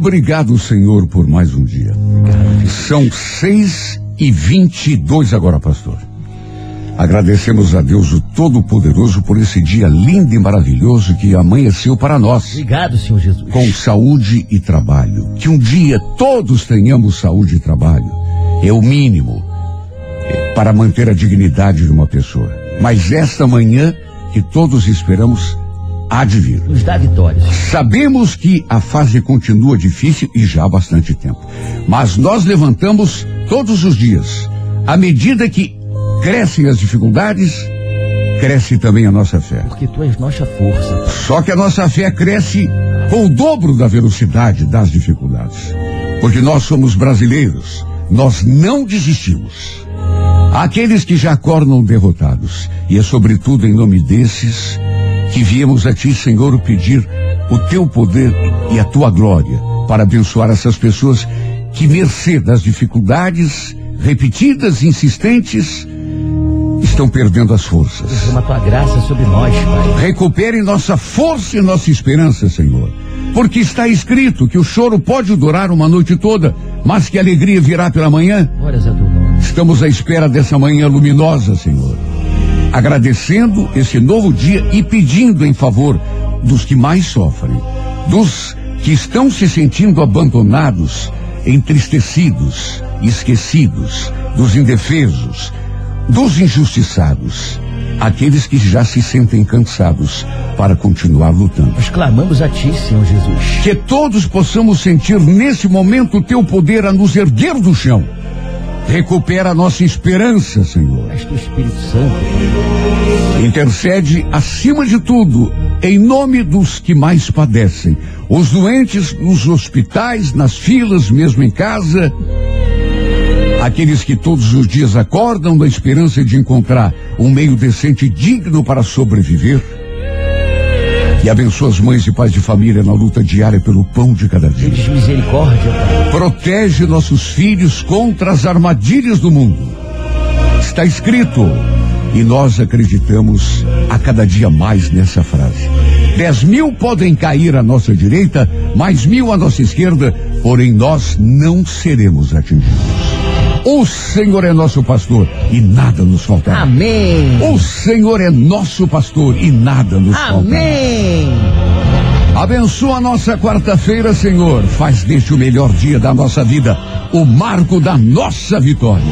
Obrigado, Senhor, por mais um dia. São seis e vinte e dois agora, pastor. Agradecemos a Deus o Todo-Poderoso por esse dia lindo e maravilhoso que amanheceu para nós. Obrigado, Senhor Jesus. Com saúde e trabalho. Que um dia todos tenhamos saúde e trabalho. É o mínimo é, para manter a dignidade de uma pessoa. Mas esta manhã que todos esperamos há de vir. Nos dá vitórias. Sabemos que a fase continua difícil e já há bastante tempo. Mas nós levantamos todos os dias. À medida que crescem as dificuldades, cresce também a nossa fé. Porque tu és nossa força. Só que a nossa fé cresce com o dobro da velocidade das dificuldades. Porque nós somos brasileiros, nós não desistimos. Aqueles que já acordam derrotados, e é sobretudo em nome desses que viemos a ti, Senhor, pedir o teu poder e a tua glória para abençoar essas pessoas que, mercê das dificuldades repetidas, insistentes, estão perdendo as forças. Derrama tua graça sobre nós, Pai. Recupere nossa força e nossa esperança, Senhor. Porque está escrito que o choro pode durar uma noite toda, mas que a alegria virá pela manhã. Glórias a teu nome. Estamos à espera dessa manhã luminosa, Senhor. Agradecendo esse novo dia e pedindo em favor dos que mais sofrem, dos que estão se sentindo abandonados, entristecidos, esquecidos, dos indefesos, dos injustiçados, aqueles que já se sentem cansados para continuar lutando. Nós clamamos a ti, Senhor Jesus. Que todos possamos sentir nesse momento o teu poder a nos erguer do chão. Recupera a nossa esperança, Senhor. És tu Espírito Santo. Intercede acima de tudo em nome dos que mais padecem, os doentes nos hospitais, nas filas, mesmo em casa, aqueles que todos os dias acordam na esperança de encontrar um meio decente e digno para sobreviver. E abençoa as mães e pais de família na luta diária pelo pão de cada dia. Tens misericórdia, Pai. Protege nossos filhos contra as armadilhas do mundo. Está escrito, e nós acreditamos a cada dia mais nessa frase. Dez mil podem cair à nossa direita, mais mil à nossa esquerda, porém nós não seremos atingidos. O Senhor é nosso pastor e nada nos faltará. Amém. O Senhor é nosso pastor e nada nos faltará. Amém. Abençoa a nossa quarta-feira, Senhor. Faz deste o melhor dia da nossa vida, o marco da nossa vitória.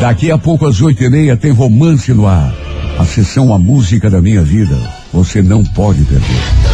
Daqui a pouco, às oito e meia, tem romance no ar. A sessão A Música da Minha Vida. Você não pode perder.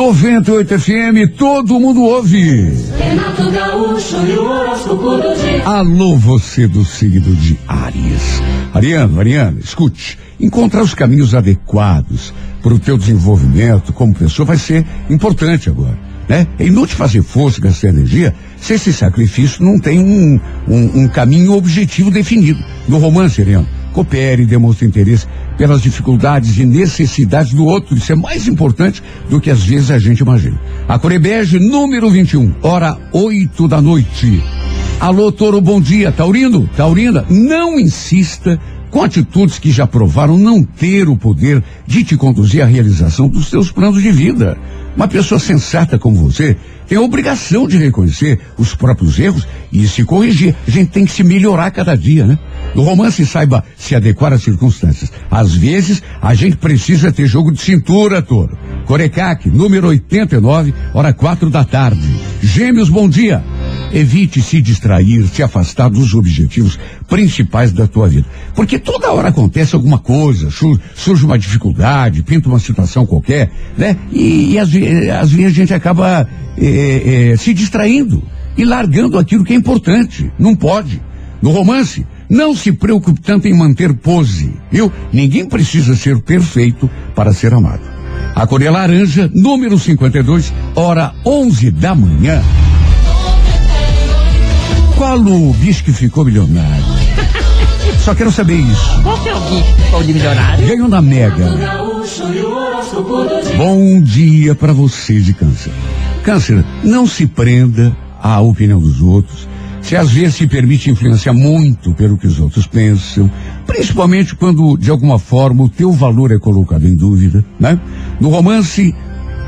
98. 98 FM, todo mundo ouve. Renato Gaúcho e o horóscopo do dia. Alô, você do signo de Áries. Ariano, Ariana, escute. Encontrar os caminhos adequados para o teu desenvolvimento como pessoa vai ser importante agora, né? É inútil fazer força, gastar energia, se esse sacrifício não tem um, um, um caminho objetivo definido. No romance, Ariano, coopere, demonstre interesse pelas dificuldades e necessidades do outro. Isso é mais importante do que às vezes a gente imagina. A Corebege, número 21, hora 8 da noite. Alô, Toro, bom dia. Taurino, Taurina, não insista com atitudes que já provaram não ter o poder de te conduzir à realização dos seus planos de vida. Uma pessoa sensata como você tem a obrigação de reconhecer os próprios erros e se corrigir. A gente tem que se melhorar cada dia, né? No romance, saiba se adequar às circunstâncias. Às vezes, a gente precisa ter jogo de cintura, Toro. Corecaque, número 89, hora quatro da tarde. Gêmeos, bom dia. Evite se distrair, se afastar dos objetivos principais da tua vida. Porque toda hora acontece alguma coisa, sur- surge uma dificuldade, pinta uma situação qualquer, né? E, e às, às vezes a gente acaba eh, eh, se distraindo e largando aquilo que é importante. Não pode. No romance, não se preocupe tanto em manter pose, viu? Ninguém precisa ser perfeito para ser amado. A cor é laranja, número 52, hora 11 da manhã. Qual o bicho que ficou milionário? Só quero saber isso. Qual que é o Gui? Qual de milionário? Ganhou na Mega. Bom dia para você de câncer. Câncer, não se prenda à opinião dos outros. Você às vezes se permite influenciar muito pelo que os outros pensam, principalmente quando de alguma forma o teu valor é colocado em dúvida, né? No romance,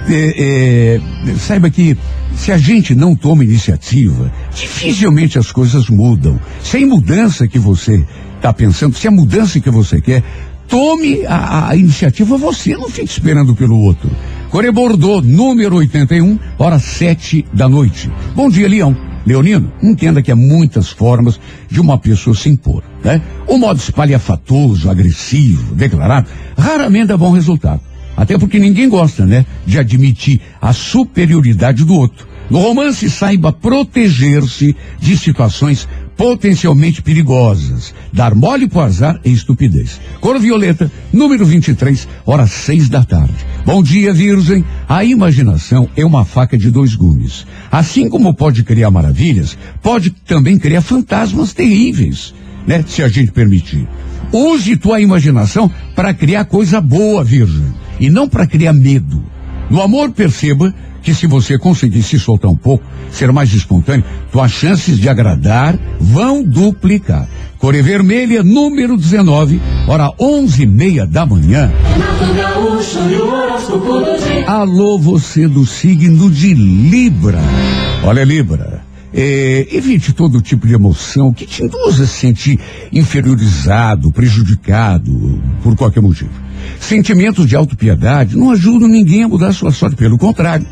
é, é, saiba que se a gente não toma iniciativa, dificilmente as coisas mudam. Sem mudança que você está pensando, se a mudança que você quer, tome a, a iniciativa você, não fique esperando pelo outro. Core Bordeaux, número 81, hora sete da noite. Bom dia, Leão. Leonino, entenda que há muitas formas de uma pessoa se impor, né? O modo espalhafatoso, agressivo, declarado, raramente dá bom resultado. Até porque ninguém gosta, né? De admitir a superioridade do outro. No romance, saiba proteger-se de situações potencialmente perigosas. Dar mole pro azar é estupidez. Cor violeta, número 23, hora seis da tarde. Bom dia, Virgem. A imaginação é uma faca de dois gumes. Assim como pode criar maravilhas, pode também criar fantasmas terríveis, né? Se a gente permitir. Use tua imaginação para criar coisa boa, Virgem, e não para criar medo. No amor, perceba que se você conseguir se soltar um pouco, ser mais espontâneo, tuas chances de agradar vão duplicar. Core Vermelha, número 19, hora onze e meia da manhã. Alô, você do signo de Libra. Olha, Libra. é, evite todo tipo de emoção que te induza a se sentir inferiorizado, prejudicado por qualquer motivo. Sentimentos de autopiedade não ajudam ninguém a mudar sua sorte, pelo contrário.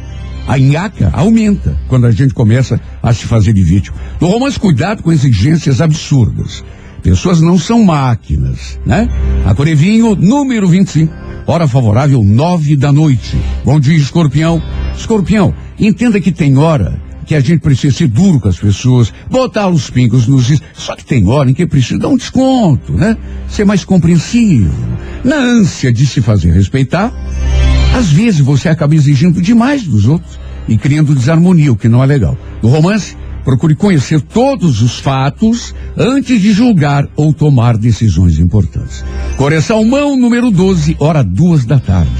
A nhaca aumenta quando a gente começa a se fazer de vítima. No romance, cuidado com exigências absurdas. Pessoas não são máquinas, né? A Corevinho, número 25, hora favorável, nove da noite. Bom dia, escorpião. Escorpião, entenda que tem hora que a gente precisa ser duro com as pessoas, botar os pingos nos is. Só que tem hora em que precisa dar um desconto, né? Ser mais compreensivo. Na ânsia de se fazer respeitar, às vezes você acaba exigindo demais dos outros e criando desarmonia, o que não é legal. No romance, procure conhecer todos os fatos antes de julgar ou tomar decisões importantes. Coração mão número 12, hora duas da tarde.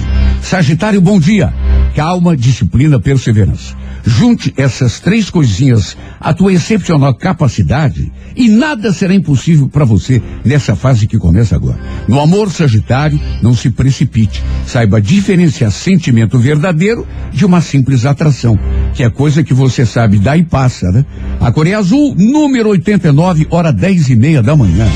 Sagitário, bom dia. Calma, disciplina, perseverança. Junte essas três coisinhas à tua excepcional capacidade e nada será impossível para você nessa fase que começa agora. No amor Sagitário, não se precipite. Saiba diferenciar sentimento verdadeiro de uma simples atração, que é coisa que você sabe dá e passa, né? A Coreia Azul, número 89, hora dez e meia da manhã.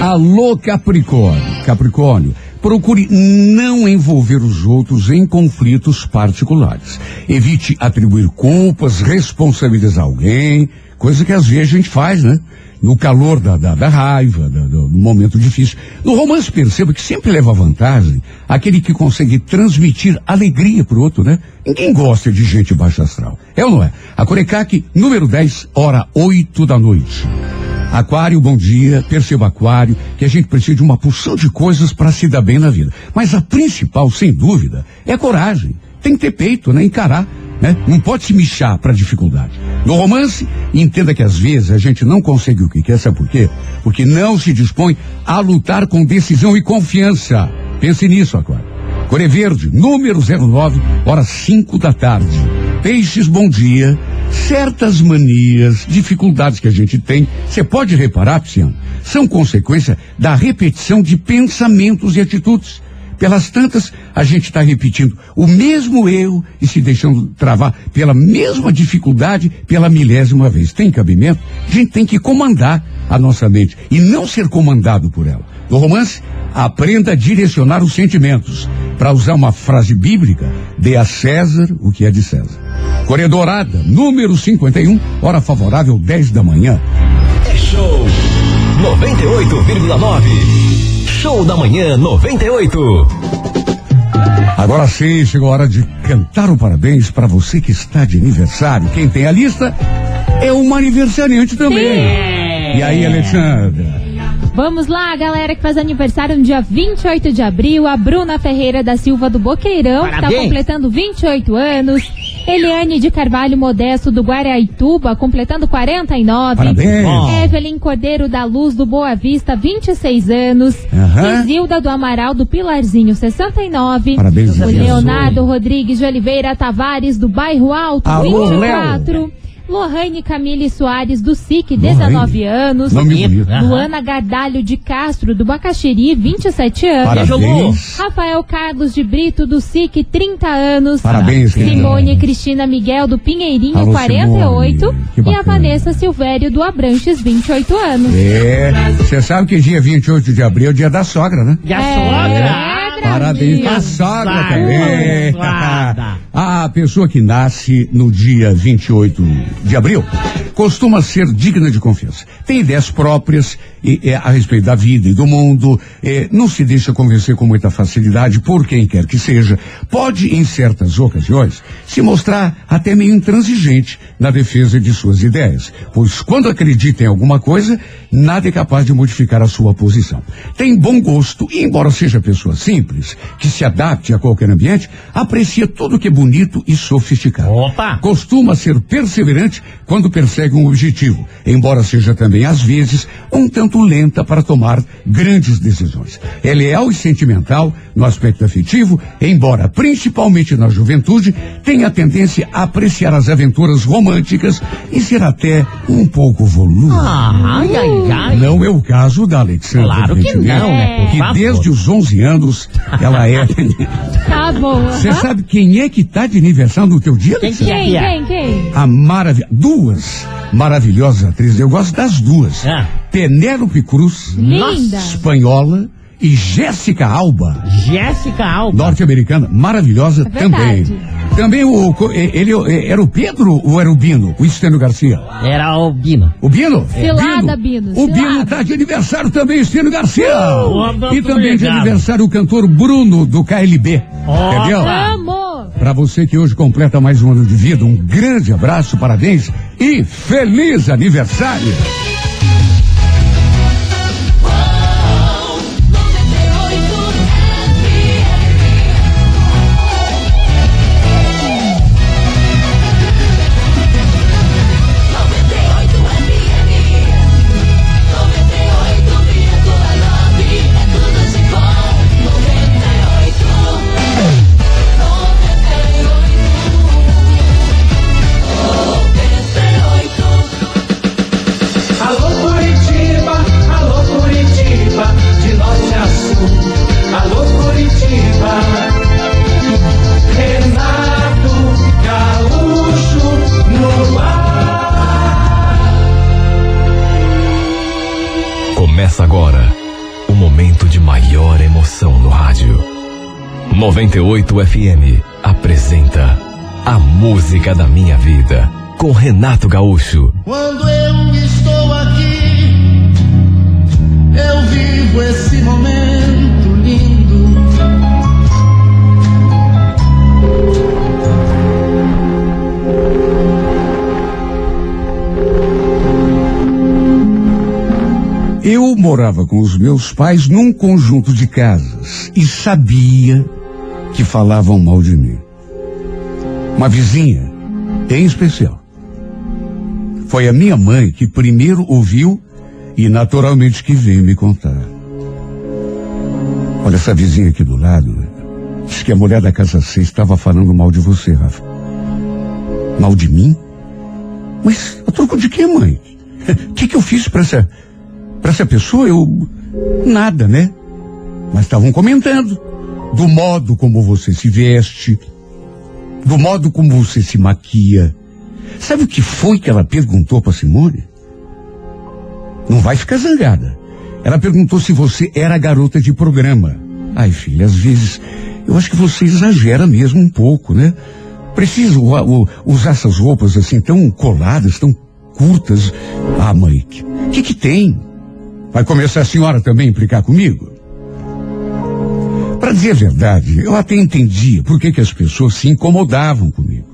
Alô, Capricórnio. Capricórnio, procure não envolver os outros em conflitos particulares. Evite atribuir culpas, responsabilizar alguém, coisa que às vezes a gente faz, né? No calor da, da, da raiva, da- do, do momento difícil. No romance, perceba que sempre leva vantagem aquele que consegue transmitir alegria pro outro, né? Ninguém gosta de gente baixa astral. É ou não é? A Corecaque, número 10, hora 8 da noite. Aquário, bom dia. Perceba, Aquário, que a gente precisa de uma porção de coisas para se dar bem na vida. Mas a principal, sem dúvida, é coragem. Tem que ter peito, né? Encarar, né? Não pode se michar para dificuldade. No romance, entenda que às vezes a gente não consegue o que quer, sabe por quê? Porque não se dispõe a lutar com decisão e confiança. Pense nisso, Aquário. Core Verde, número 09, horas 5 da tarde. Peixes, bom dia. Certas manias, dificuldades que a gente tem, você pode reparar, Pisciano, são consequência da repetição de pensamentos e atitudes. Pelas tantas, a gente está repetindo o mesmo erro e se deixando travar pela mesma dificuldade pela milésima vez. Tem cabimento? A gente tem que comandar a nossa mente e não ser comandado por ela. No romance, aprenda a direcionar os sentimentos. Para usar uma frase bíblica, dê a César o que é de César. Coreia Dourada, número 51, hora favorável 10 da manhã. É show 98,9. Show da manhã 98. Agora sim, chegou a hora de cantar o parabéns para você que está de aniversário. Quem tem a lista é uma aniversariante também. E aí, Alexandra? Vamos lá, galera que faz aniversário no dia 28 de abril, a Bruna Ferreira da Silva do Boqueirão, que tá Parabéns. completando 28 anos. Eliane de Carvalho Modesto do Guaraituba, completando 49. Parabéns. Evelyn Cordeiro da Luz do Boa Vista, 26 anos. Isilda do Amaral do Pilarzinho, 69. Parabéns, O. Leonardo Rodrigues de Oliveira Tavares do Bairro Alto, Alô, 24. Lohane Camille Soares do SIC, 19 anos. Nome bonito. Aham. Luana Gardalho de Castro do Bacaxiri, 27 anos. Parabéns. Rafael Carlos de Brito do SIC, 30 anos. Parabéns, querida. Simone Cristina Miguel do Pinheirinho, Alô, 48. Simone. Que E a. Vanessa Silvério do Abranches, 28 anos. É, você sabe que dia 28 de abril é o dia da sogra, né? E a É, sogra? Parabéns pra sogra também. A pessoa que nasce no dia 28 de abril costuma ser digna de confiança. Tem ideias próprias e, é, a respeito da vida e do mundo, não se deixa convencer com muita facilidade por quem quer que seja. Pode, em certas ocasiões, se mostrar até meio intransigente na defesa de suas ideias, pois quando acredita em alguma coisa, nada é capaz de modificar a sua posição. Tem bom gosto e, embora seja pessoa simples, que se adapte a qualquer ambiente, aprecia tudo que é bonito e sofisticado. Opa! Costuma ser perseverante quando persegue um objetivo, embora seja também, às vezes, um tanto lenta para tomar grandes decisões. É leal e sentimental no aspecto afetivo, embora, principalmente na juventude, tenha a tendência a apreciar as aventuras românticas e ser até um pouco voludo. Ai, ai, ai. Não é o caso da Alexandra. Claro que não, né? Por Que desde os 11 anos ela é. Tá bom. Você sabe quem é que tá de aniversário no teu dia, Alexandra? que Quem, é? quem, quem? A maravilha. Duas maravilhosas atrizes. Eu gosto das duas. Ah. Penélope Cruz, Linda. espanhola, e Jéssica Alba, Jéssica Alba. norte-americana, maravilhosa É também. Também o. Ele era o Pedro ou era o Bino? O Estênio Garcia? Era o Bino. O Bino? Cilada, Bino, O Bino tá de aniversário também, Estênio Garcia. Muito e também de aniversário o cantor Bruno do KLB. Oh, Entendeu? Amor. Para você que hoje completa mais um ano de vida, um grande abraço, parabéns e feliz aniversário! 98 FM apresenta A Música da Minha Vida com Renato Gaúcho. Quando eu estou aqui, eu vivo esse momento lindo. Eu morava com os meus pais num conjunto de casas e sabia que falavam mal de mim. Uma vizinha, em especial. Foi a minha mãe que primeiro ouviu e naturalmente que veio me contar. Olha essa vizinha aqui do lado. Diz que a mulher da casa 6 estava falando mal de você, Rafa. Mal de mim? Mas a troco de quê, mãe? O que, que eu fiz pra essa, pra essa pessoa? Eu. Nada, né? Mas estavam comentando do modo como você se veste, do modo como você se maquia. Sabe o que foi que ela perguntou para Simone? Não vai ficar zangada. Ela perguntou se você era garota de programa. Ai, filha, às vezes eu acho que você exagera mesmo um pouco, né? U- usar essas roupas assim tão coladas, tão curtas. Ah, mãe, o que, que tem? Vai começar a senhora também a implicar comigo? Para dizer a verdade, eu até entendia por que, que as pessoas se incomodavam comigo.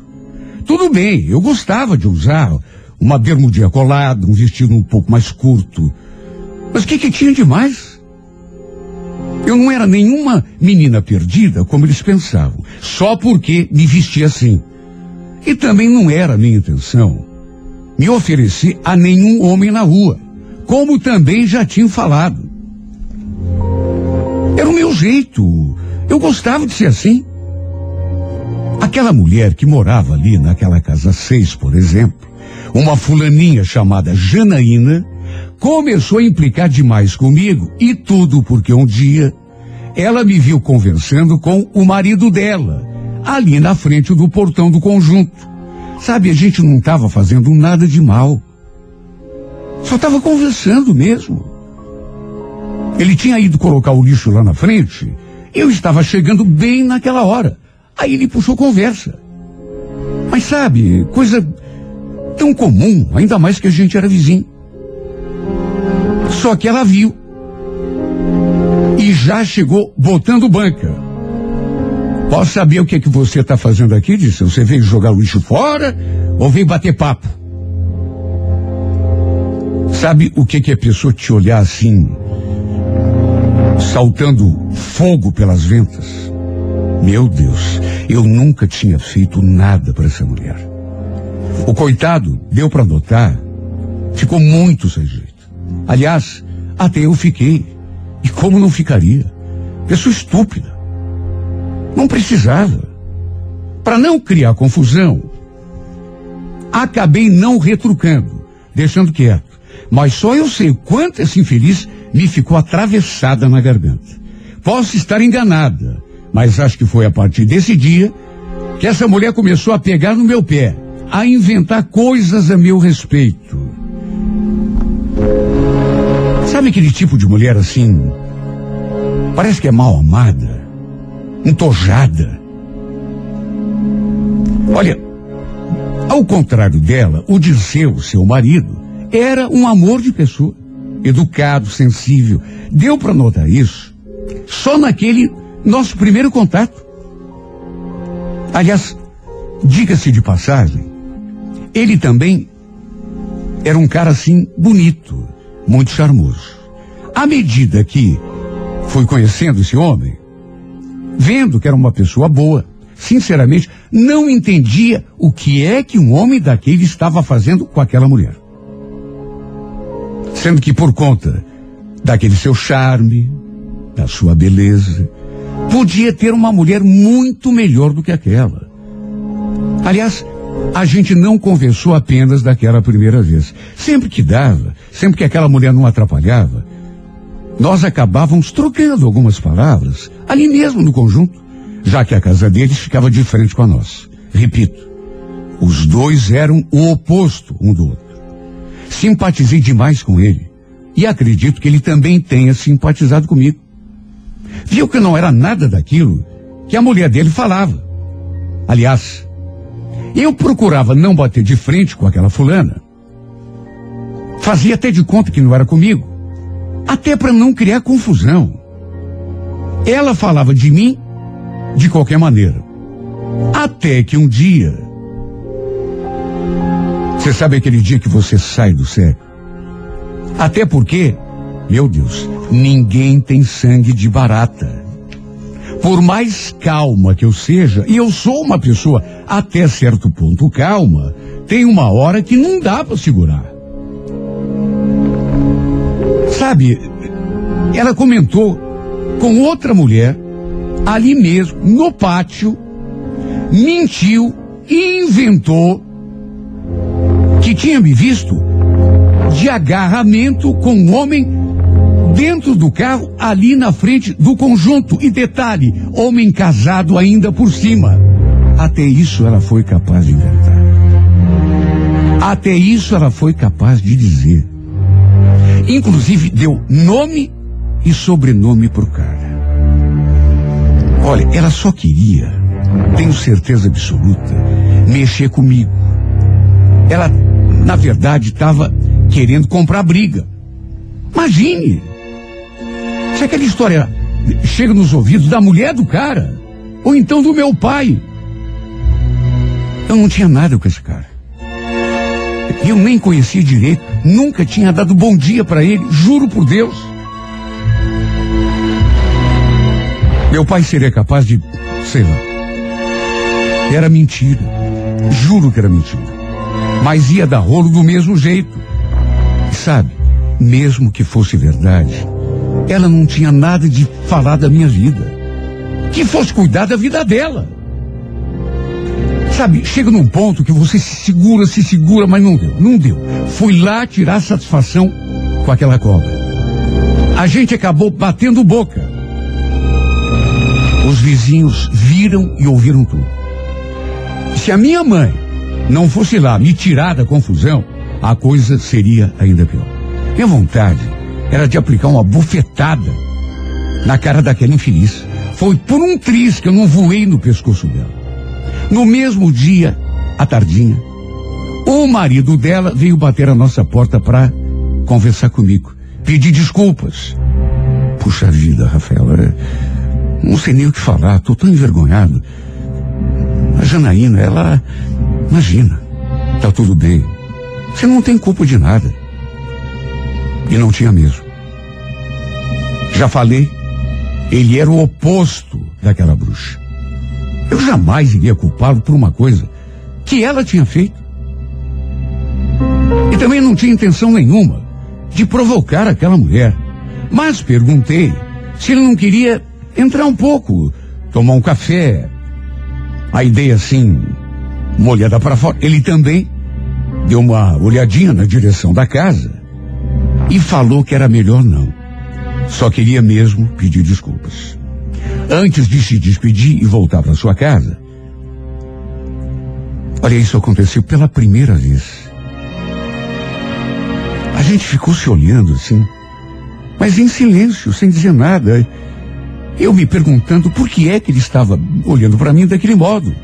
Tudo bem, eu gostava de usar uma bermudinha colada, um vestido um pouco mais curto. Mas o que, que tinha de mais? Eu não era nenhuma menina perdida, como eles pensavam, só porque me vestia assim. E também não era minha intenção me oferecer a nenhum homem na rua, como também já tinha falado. Era o meu jeito. Eu gostava de ser assim. Aquela mulher que morava ali naquela casa 6, por exemplo, uma fulaninha chamada Janaína, começou a implicar demais comigo e tudo porque um dia ela me viu conversando com o marido dela, ali na frente do portão do conjunto. Sabe, a gente não estava fazendo nada de mal. Só estava conversando mesmo. Ele tinha ido colocar o lixo lá na frente. Eu estava chegando bem naquela hora. Aí ele puxou conversa. Mas sabe, coisa tão comum, ainda mais que a gente era vizinho. Só que ela viu. E já chegou botando banca. Posso saber o que é que você está fazendo aqui? Disse. Você veio jogar o lixo fora ou veio bater papo? Sabe o que que é a pessoa te olhar assim, saltando fogo pelas ventas? Meu Deus, eu nunca tinha feito nada para essa mulher. O coitado deu para notar, ficou muito sem jeito. Aliás, até eu fiquei. E como não ficaria? Pessoa estúpida. Não precisava. Para não criar confusão, acabei não retrucando, deixando quieto. Mas só eu sei o quanto essa infeliz me ficou atravessada na garganta. Posso estar enganada, mas acho que foi a partir desse dia que essa mulher começou a pegar no meu pé, a inventar coisas a meu respeito. Sabe aquele tipo de mulher assim? Parece que é mal amada, entojada. Olha, ao contrário dela, o Dirceu, seu marido, era um amor de pessoa, educado, sensível. Deu para notar isso só naquele nosso primeiro contato. Aliás, diga-se de passagem, ele também era um cara assim bonito, muito charmoso. À medida que fui conhecendo esse homem, vendo que era uma pessoa boa, sinceramente, não entendia o que é que um homem daquele estava fazendo com aquela mulher. Sendo que por conta daquele seu charme, da sua beleza, podia ter uma mulher muito melhor do que aquela. Aliás, a gente não conversou apenas daquela primeira vez. Sempre que dava, sempre que aquela mulher não atrapalhava, nós acabávamos trocando algumas palavras, ali mesmo no conjunto, já que a casa deles ficava de frente com a nossa. Repito, os dois eram o oposto um do outro. Simpatizei demais com ele e acredito que ele também tenha simpatizado comigo. Viu que não era nada daquilo que a mulher dele falava. Aliás, eu procurava não bater de frente com aquela fulana. Fazia até de conta que não era comigo. Até para não criar confusão. Ela falava de mim de qualquer maneira. Até que um dia. Você sabe aquele dia que você sai do sério? Até porque, meu Deus, ninguém tem sangue de barata. Por mais calma que eu seja, e eu sou uma pessoa até certo ponto calma, tem uma hora que não dá para segurar. Sabe, ela comentou com outra mulher, ali mesmo, no pátio, mentiu e inventou que tinha me visto de agarramento com um homem dentro do carro, ali na frente do conjunto. E detalhe, homem casado ainda por cima. Até isso ela foi capaz de inventar. Até isso ela foi capaz de dizer. Inclusive deu nome e sobrenome pro cara. Olha, ela só queria, tenho certeza absoluta, mexer comigo. Ela, na verdade, estava querendo comprar briga. Imagine! Se aquela história chega nos ouvidos da mulher do cara, ou então do meu pai. Eu não tinha nada com esse cara. Eu nem conhecia direito, nunca tinha dado bom dia para ele, juro por Deus. Meu pai seria capaz de, sei lá. Era mentira. Juro que era mentira. Mas ia dar rolo do mesmo jeito. E sabe, mesmo que fosse verdade, ela não tinha nada de falar da minha vida. Que fosse cuidar da vida dela. Sabe, chega num ponto que você se segura, se segura, mas não deu, não deu. Fui lá tirar satisfação com aquela cobra. A gente acabou batendo boca. Os vizinhos viram e ouviram tudo. Se a minha mãe não fosse lá me tirar da confusão, a coisa seria ainda pior. Minha vontade era de aplicar uma bufetada na cara daquela infeliz. Foi por um triz que eu não voei no pescoço dela. No mesmo dia, à tardinha, o marido dela veio bater a nossa porta para conversar comigo, pedir desculpas. Puxa vida, Rafael, é, não sei nem o que falar, tô tão envergonhado. A Janaína, ela, imagina, tá tudo bem. Você não tem culpa de nada. E não tinha mesmo. Já falei, ele era o oposto daquela bruxa. Eu jamais iria culpá-lo por uma coisa que ela tinha feito. E também não tinha intenção nenhuma de provocar aquela mulher. Mas perguntei se ele não queria entrar um pouco, tomar um café. A ideia assim, uma olhada para fora. Ele também deu uma olhadinha na direção da casa e falou que era melhor não. Só queria mesmo pedir desculpas. Antes de se despedir e voltar para sua casa, olha, isso aconteceu pela primeira vez. A gente ficou se olhando assim, mas em silêncio, sem dizer nada. Eu me perguntando por que é que ele estava olhando para mim daquele modo.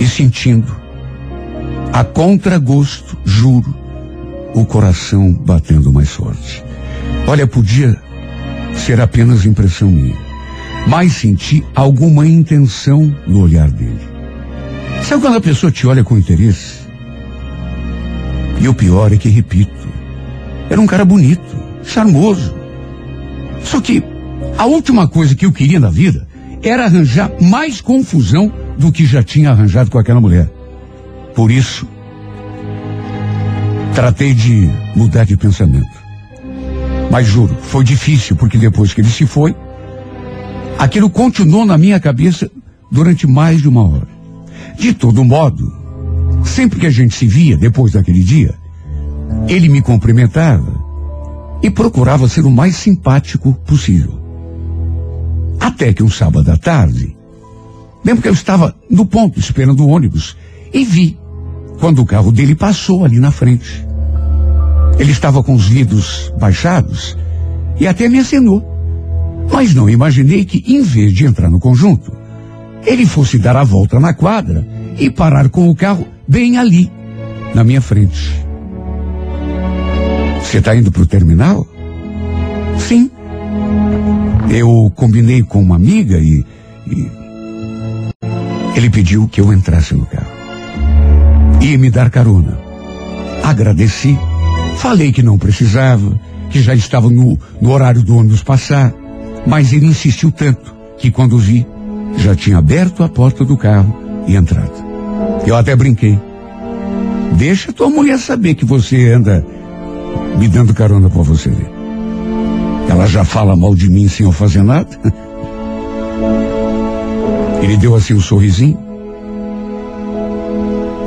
E sentindo, a contragosto, juro, o coração batendo mais forte. Olha, podia ser apenas impressão minha, mas senti alguma intenção no olhar dele. Sabe quando a pessoa te olha com interesse? E o pior é que, repito, era um cara bonito, charmoso. Só que a última coisa que eu queria na vida era arranjar mais confusão do que já tinha arranjado com aquela mulher. Por isso, tratei de mudar de pensamento. Mas juro, foi difícil, porque depois que ele se foi, aquilo continuou na minha cabeça durante mais de uma hora. De todo modo, sempre que a gente se via depois daquele dia, ele me cumprimentava e procurava ser o mais simpático possível. Até que um sábado à tarde, lembro que eu estava no ponto esperando o ônibus e vi quando o carro dele passou ali na frente. Ele estava com os vidros baixados e até me acenou. Mas não imaginei que, em vez de entrar no conjunto, ele fosse dar a volta na quadra e parar com o carro bem ali, na minha frente. Você está indo para o terminal? Sim. Eu combinei com uma amiga e, e ele pediu que eu entrasse no carro. Ia me dar carona. Agradeci Falei que não precisava, que já estava no, no horário do ônibus passar, mas ele insistiu tanto que quando vi, já tinha aberto a porta do carro e entrado. Eu até brinquei. Deixa tua mulher saber que você anda me dando carona para você ver. Ela já fala mal de mim sem eu fazer nada. Ele deu assim um sorrisinho,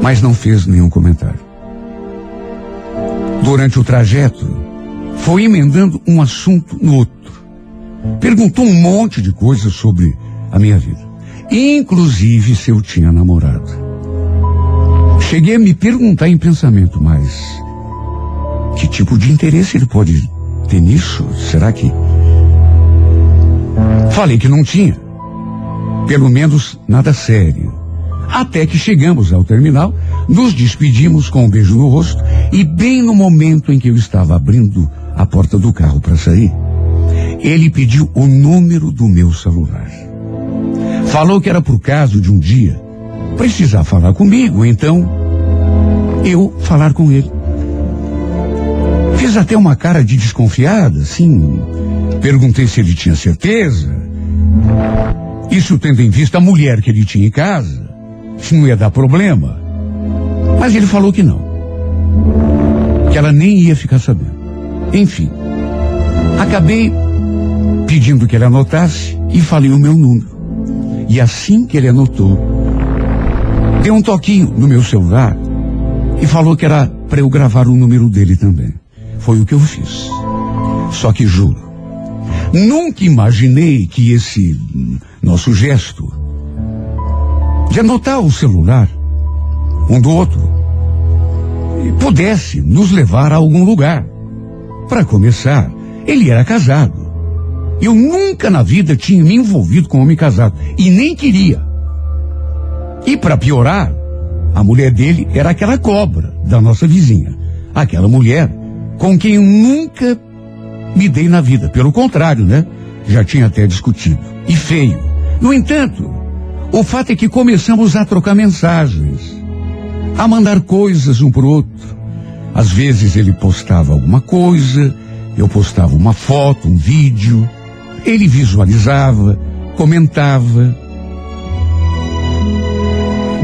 mas não fez nenhum comentário durante o trajeto, foi emendando um assunto no outro. Perguntou um monte de coisas sobre a minha vida, inclusive se eu tinha namorado. Cheguei a me perguntar em pensamento, mas que tipo de interesse ele pode ter nisso? Será que. Falei que não tinha. Pelo menos nada sério. Até que chegamos ao terminal, nos despedimos com um beijo no rosto e bem no momento em que eu estava abrindo a porta do carro para sair, ele pediu o número do meu celular. Falou que era por caso de um dia precisar falar comigo, então eu falar com ele. Fiz até uma cara de desconfiada, sim. Perguntei se ele tinha certeza. Isso tendo em vista a mulher que ele tinha em casa se não ia dar problema. Mas ele falou que não. Que ela nem ia ficar sabendo. Enfim, acabei pedindo que ele anotasse e falei o meu número. E assim que ele anotou, deu um toquinho no meu celular e falou que era para eu gravar o número dele também. Foi o que eu fiz. Só que juro, nunca imaginei que esse nosso gesto de anotar o celular um do outro pudesse nos levar a algum lugar. Para começar, ele era casado. Eu nunca na vida tinha me envolvido com homem casado e nem queria. E para piorar, a mulher dele era aquela cobra da nossa vizinha. Aquela mulher com quem eu nunca me dei na vida. Pelo contrário, né? Já tinha até discutido. E feio. No entanto, o fato é que começamos a trocar mensagens, a mandar coisas um pro outro. Às vezes ele postava alguma coisa, eu postava uma foto, um vídeo, ele visualizava, comentava.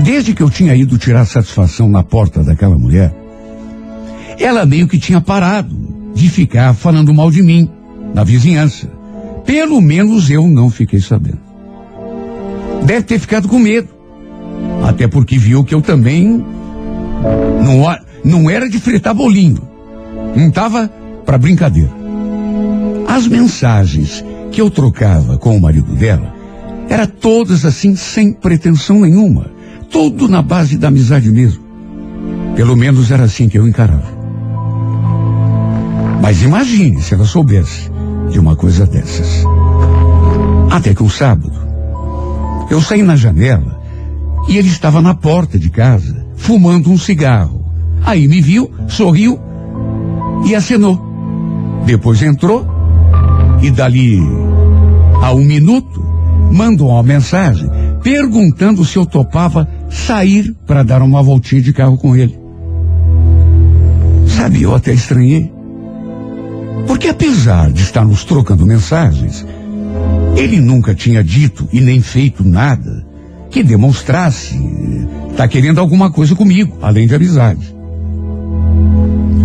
Desde que eu tinha ido tirar satisfação na porta daquela mulher, ela meio que tinha parado de ficar falando mal de mim na vizinhança. Pelo menos eu não fiquei sabendo. Deve ter ficado com medo. Até porque viu que eu também não, não era de fritar bolinho. Não tava para brincadeira. As mensagens que eu trocava com o marido dela eram todas assim sem pretensão nenhuma. Tudo na base da amizade mesmo. Pelo menos era assim que eu encarava. Mas imagine se ela soubesse de uma coisa dessas. Até que um sábado, eu saí na janela e ele estava na porta de casa, fumando um cigarro. Aí me viu, sorriu e acenou. Depois entrou e dali a um minuto mandou uma mensagem perguntando se eu topava sair para dar uma voltinha de carro com ele. Sabe, eu até estranhei. Porque apesar de estarmos trocando mensagens, ele nunca tinha dito e nem feito nada que demonstrasse estar querendo alguma coisa comigo, além de amizade.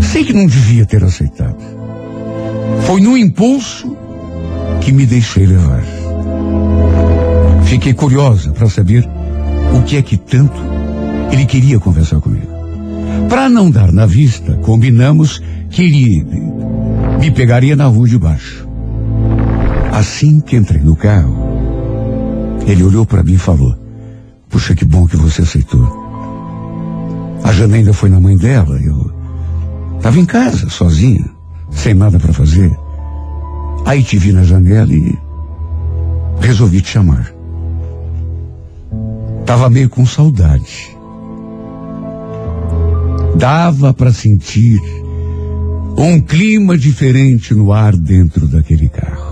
Sei que não devia ter aceitado. Foi no impulso que me deixei levar. Fiquei curiosa para saber o que é que tanto ele queria conversar comigo. Para não dar na vista, combinamos que ele me pegaria na rua de baixo. Assim que entrei no carro, ele olhou para mim e falou: Puxa, que bom que você aceitou. A Jana ainda foi na mãe dela, eu estava em casa, sozinha, sem nada para fazer. Aí te vi na janela e resolvi te chamar. Tava meio com saudade. Dava para sentir um clima diferente no ar dentro daquele carro.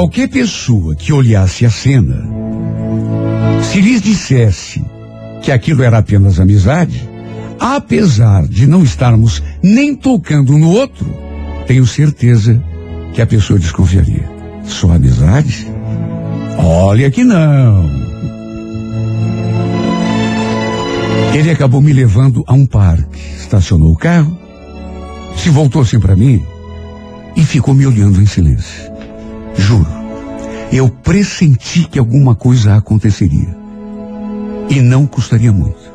Qualquer pessoa que olhasse a cena, se lhes dissesse que aquilo era apenas amizade, apesar de não estarmos nem tocando no outro, tenho certeza que a pessoa desconfiaria. Só amizade? Olha que não. Ele acabou me levando a um parque, estacionou o carro, se voltou assim para mim e ficou me olhando em silêncio. Juro, eu pressenti que alguma coisa aconteceria. E não custaria muito.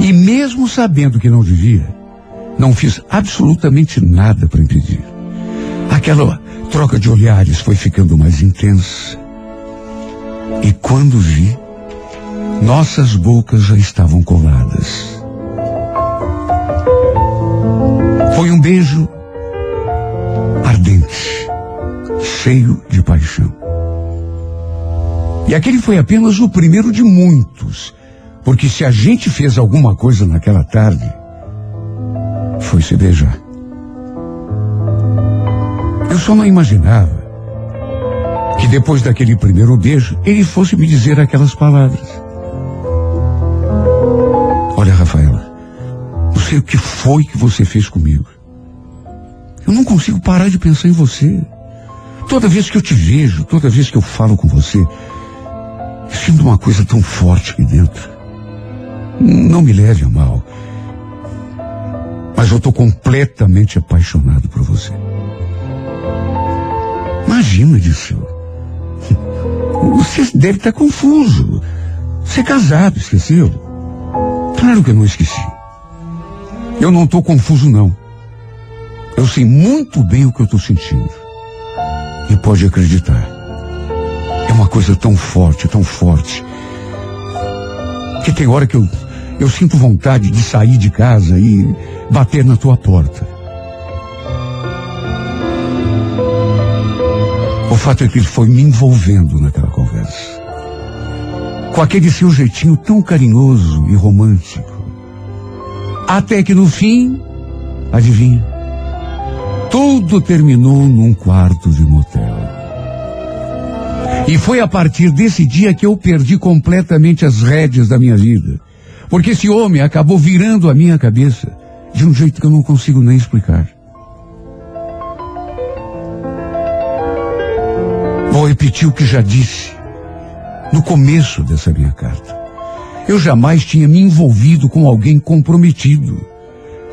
E mesmo sabendo que não devia, não fiz absolutamente nada para impedir. Aquela troca de olhares foi ficando mais intensa. E quando vi, nossas bocas já estavam coladas. Foi um beijo ardente, cheio de paixão. E aquele foi apenas o primeiro de muitos, porque se a gente fez alguma coisa naquela tarde, foi se beijar. Eu só não imaginava que depois daquele primeiro beijo ele fosse me dizer aquelas palavras. Olha, Rafaela, não sei o que foi que você fez comigo. Eu não consigo parar de pensar em você. Toda vez que eu te vejo, toda vez que eu falo com você, Eu sinto uma coisa tão forte aqui dentro. Não me leve a mal. Mas eu estou completamente apaixonado por você. Imagina disso. Você deve estar confuso. Você é casado, esqueceu? Claro que eu não esqueci. Eu não estou confuso, não. Eu sei muito bem o que eu estou sentindo. E pode acreditar. É uma coisa tão forte, tão forte. Que tem hora que eu, eu sinto vontade de sair de casa e bater na tua porta. O fato é que ele foi me envolvendo naquela conversa. Com aquele seu jeitinho tão carinhoso e romântico. Até que no fim, adivinha? Tudo terminou num quarto de motel. E foi a partir desse dia que eu perdi completamente as rédeas da minha vida. Porque esse homem acabou virando a minha cabeça de um jeito que eu não consigo nem explicar. Vou repetir o que já disse no começo dessa minha carta. Eu jamais tinha me envolvido com alguém comprometido.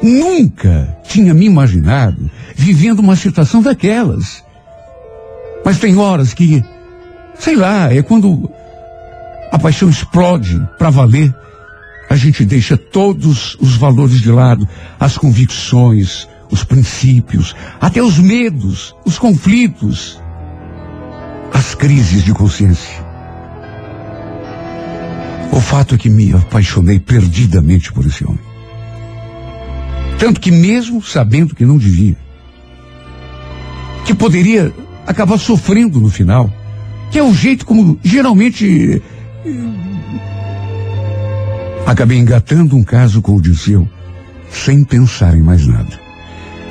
Nunca tinha me imaginado vivendo uma situação daquelas. Mas tem horas que, sei lá, é quando a paixão explode para valer. A gente deixa todos os valores de lado, as convicções, os princípios, até os medos, os conflitos, as crises de consciência. O fato é que me apaixonei perdidamente por esse homem. Tanto que mesmo sabendo que não devia, que poderia acabar sofrendo no final, que é o jeito como geralmente acabei engatando um caso com o Dirceu, sem pensar em mais nada.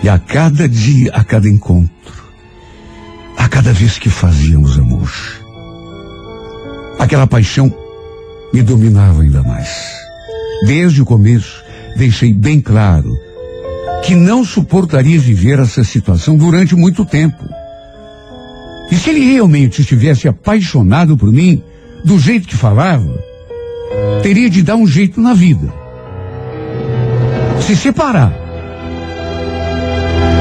E a cada dia, a cada encontro, a cada vez que fazíamos amor, aquela paixão me dominava ainda mais. Desde o começo, deixei bem claro que não suportaria viver essa situação durante muito tempo. E se ele realmente estivesse apaixonado por mim, do jeito que falava, teria de dar um jeito na vida. Se separar.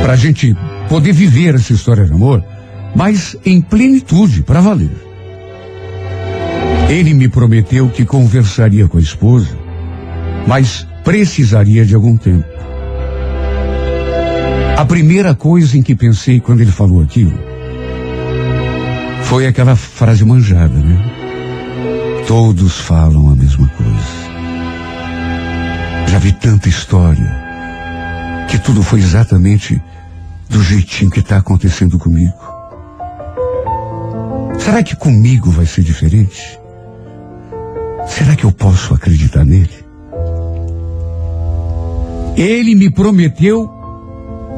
Para a gente poder viver essa história de amor, mas em plenitude, para valer. Ele me prometeu que conversaria com a esposa, mas precisaria de algum tempo. A primeira coisa em que pensei quando ele falou aquilo foi aquela frase manjada, né? Todos falam a mesma coisa. Já vi tanta história que tudo foi exatamente do jeitinho que está acontecendo comigo. Será que comigo vai ser diferente? Será que eu posso acreditar nele? Ele me prometeu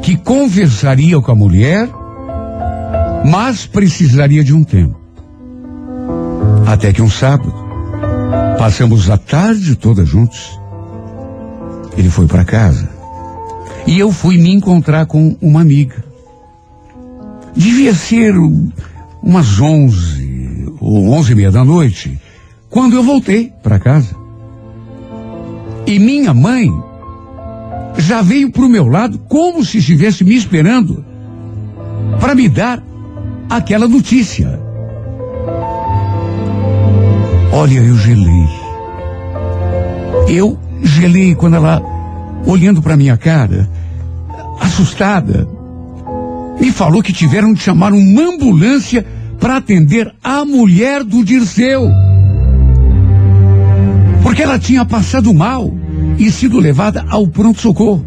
que conversaria com a mulher, mas precisaria de um tempo. Até que um sábado, passamos a tarde toda juntos. Ele foi para casa e eu fui me encontrar com uma amiga. Devia ser umas onze ou onze e meia da noite quando eu voltei para casa. E minha mãe já veio para o meu lado como se estivesse me esperando para me dar aquela notícia. Olha, eu gelei. Eu gelei quando ela, olhando para minha cara, assustada, me falou que tiveram de chamar uma ambulância para atender a mulher do Dirceu. Porque ela tinha passado mal e sido levada ao pronto-socorro.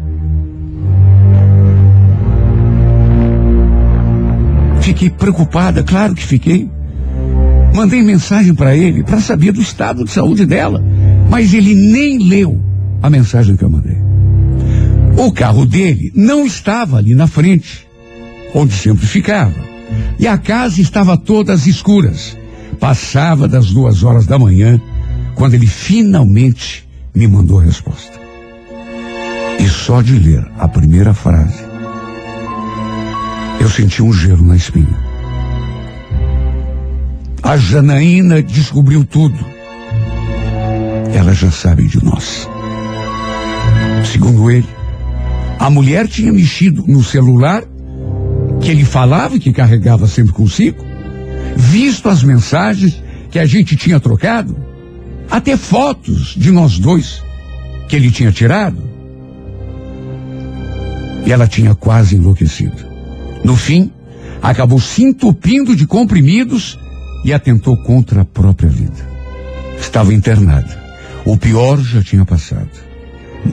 Fiquei preocupada, claro que fiquei. Mandei mensagem para ele para saber do estado de saúde dela, mas ele nem leu a mensagem que eu mandei. O carro dele não estava ali na frente, onde sempre ficava, e a casa estava toda às escuras. Passava das duas horas da manhã quando ele finalmente me mandou a resposta. E só de ler a primeira frase, eu senti um gelo na espinha. A Janaína descobriu tudo. Ela já sabe de nós. Segundo ele, a mulher tinha mexido no celular que ele falava e que carregava sempre consigo, visto as mensagens que a gente tinha trocado, até fotos de nós dois que ele tinha tirado. E ela tinha quase enlouquecido. No fim, acabou se entupindo de comprimidos e atentou contra a própria vida. Estava internada. O pior já tinha passado.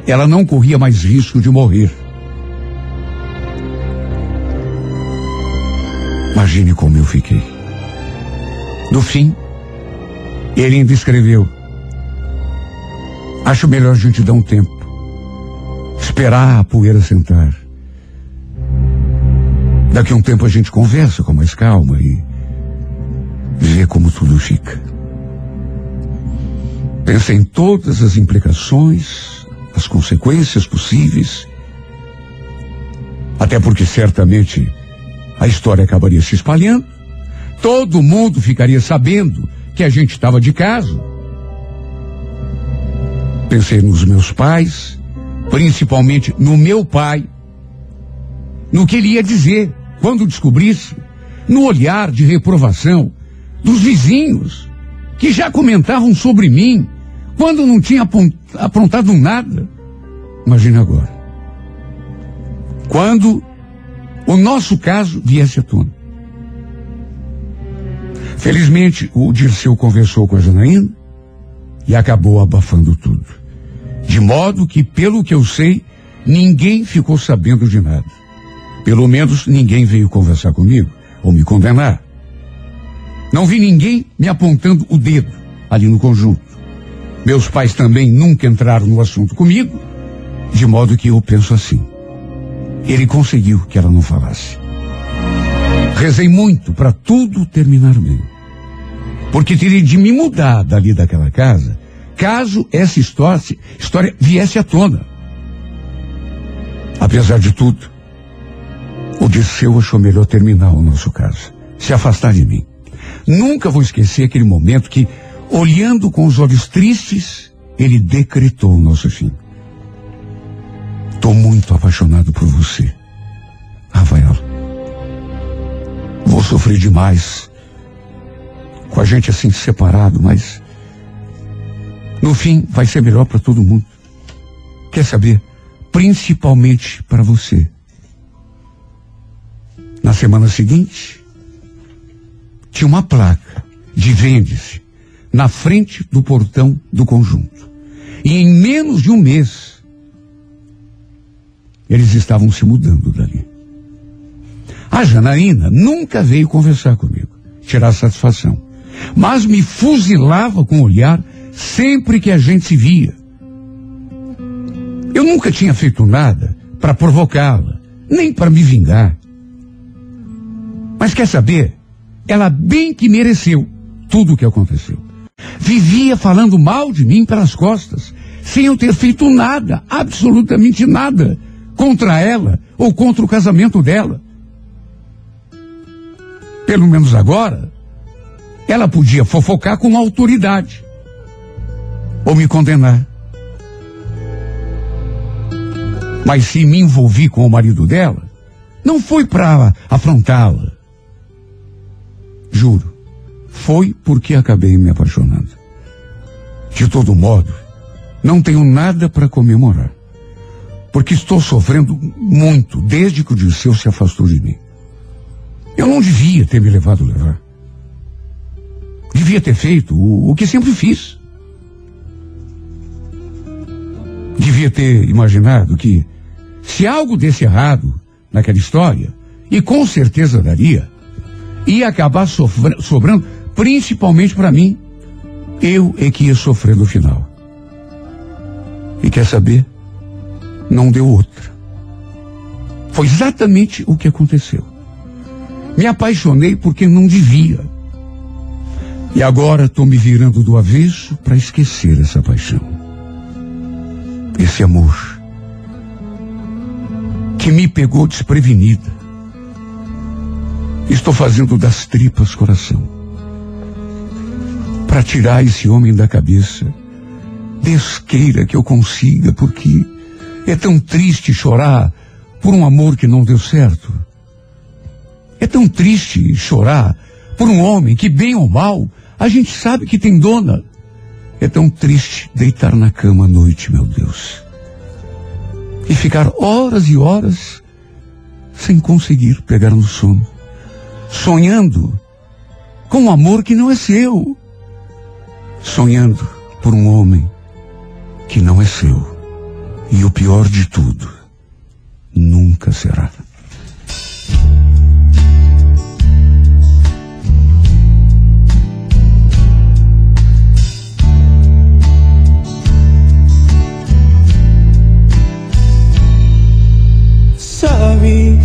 Ela não corria mais risco de morrer. Imagine como eu fiquei. No fim, ele ainda escreveu: Acho melhor a gente dar um tempo. Esperar a poeira sentar. Daqui a um tempo a gente conversa com mais calma e vê como tudo fica. Pensa em todas as implicações, as consequências possíveis. Até porque certamente a história acabaria se espalhando. Todo mundo ficaria sabendo que a gente estava de caso. Pensei nos meus pais, principalmente no meu pai, no que ele ia dizer quando descobrisse, no olhar de reprovação dos vizinhos, que já comentavam sobre mim, quando não tinha aprontado nada. Imagina agora. Quando o nosso caso viesse à tona. Felizmente, o Dirceu conversou com a Janaína e acabou abafando tudo. De modo que, pelo que eu sei, ninguém ficou sabendo de nada. Pelo menos ninguém veio conversar comigo ou me condenar. Não vi ninguém me apontando o dedo ali no conjunto. Meus pais também nunca entraram no assunto comigo, de modo que eu penso assim. Ele conseguiu que ela não falasse. Rezei muito para tudo terminar bem. Porque teria de me mudar dali daquela casa, caso essa história, história viesse à tona. Apesar de tudo, o Dirceu achou melhor terminar o nosso caso, se afastar de mim. Nunca vou esquecer aquele momento que, olhando com os olhos tristes, ele decretou o nosso fim. Estou muito apaixonado por você, Rafael. Vou sofrer demais com a gente assim separado, mas no fim vai ser melhor para todo mundo. Quer saber? Principalmente para você. Na semana seguinte, tinha uma placa de vende-se na frente do portão do conjunto. E em menos de um mês, eles estavam se mudando dali. A Janaína nunca veio conversar comigo, tirar satisfação. Mas me fuzilava com o olhar sempre que a gente se via. Eu nunca tinha feito nada para provocá-la, nem para me vingar. Mas quer saber? Ela bem que mereceu tudo o que aconteceu. Vivia falando mal de mim pelas costas, sem eu ter feito nada, absolutamente nada, contra ela ou contra o casamento dela. Pelo menos agora, ela podia fofocar com autoridade ou me condenar. Mas se me envolvi com o marido dela, não foi para afrontá-la. Juro, foi porque acabei me apaixonando. De todo modo, não tenho nada para comemorar. Porque estou sofrendo muito desde que o Dirceu se afastou de mim. Eu não devia ter me levado levar. Devia ter feito o, o que sempre fiz. Devia ter imaginado que, se algo desse errado naquela história, e com certeza daria, ia acabar sobrando principalmente para mim. Eu é que ia sofrer no final. E quer saber? Não deu outra. Foi exatamente o que aconteceu. Me apaixonei porque não devia. E agora estou me virando do avesso para esquecer essa paixão. Esse amor que me pegou desprevenida. Estou fazendo das tripas coração. para tirar esse homem da cabeça. Deus queira que eu consiga, porque é tão triste chorar por um amor que não deu certo. É tão triste chorar por um homem que, bem ou mal, a gente sabe que tem dona. É tão triste deitar na cama à noite, meu Deus. E ficar horas e horas sem conseguir pegar no sono. Sonhando com um amor que não é seu. Sonhando por um homem que não é seu. E o pior de tudo, nunca será. me.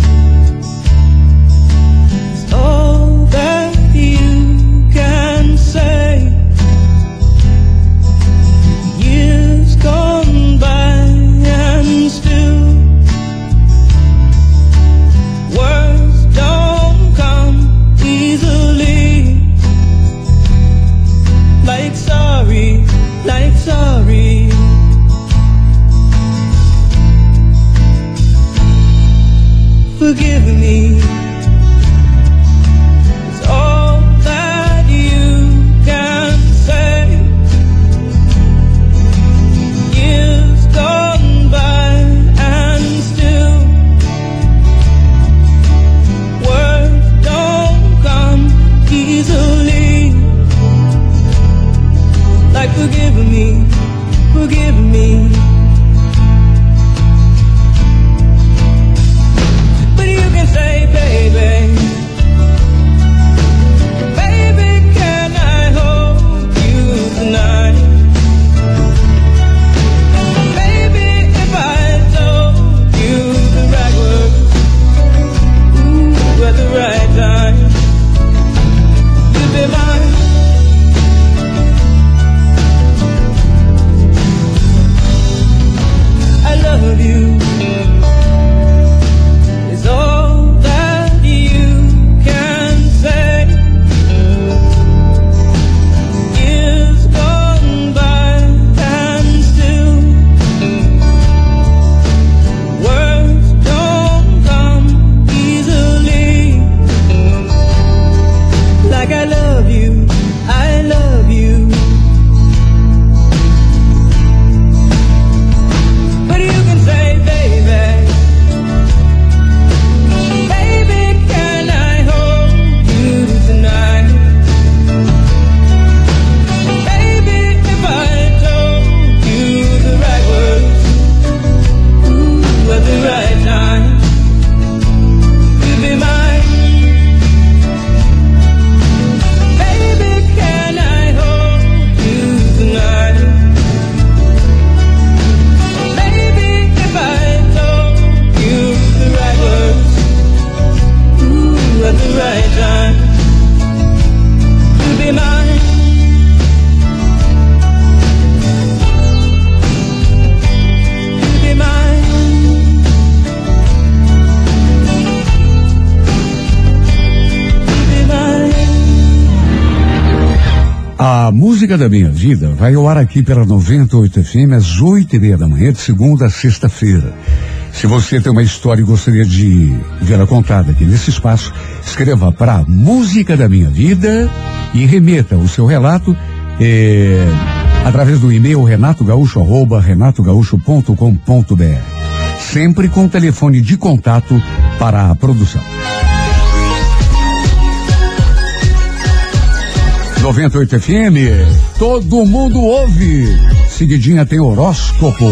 Música da minha vida vai ao ar aqui pela 98 FM às oito e meia da manhã, de segunda a sexta-feira. Se você tem uma história e gostaria de vê-la contada aqui nesse espaço, escreva para Música da Minha Vida e remeta o seu relato eh, através do e-mail renatogaúcho.com.br. Sempre com telefone de contato para a produção. 98 FM, todo mundo ouve. Seguidinha tem horóscopo.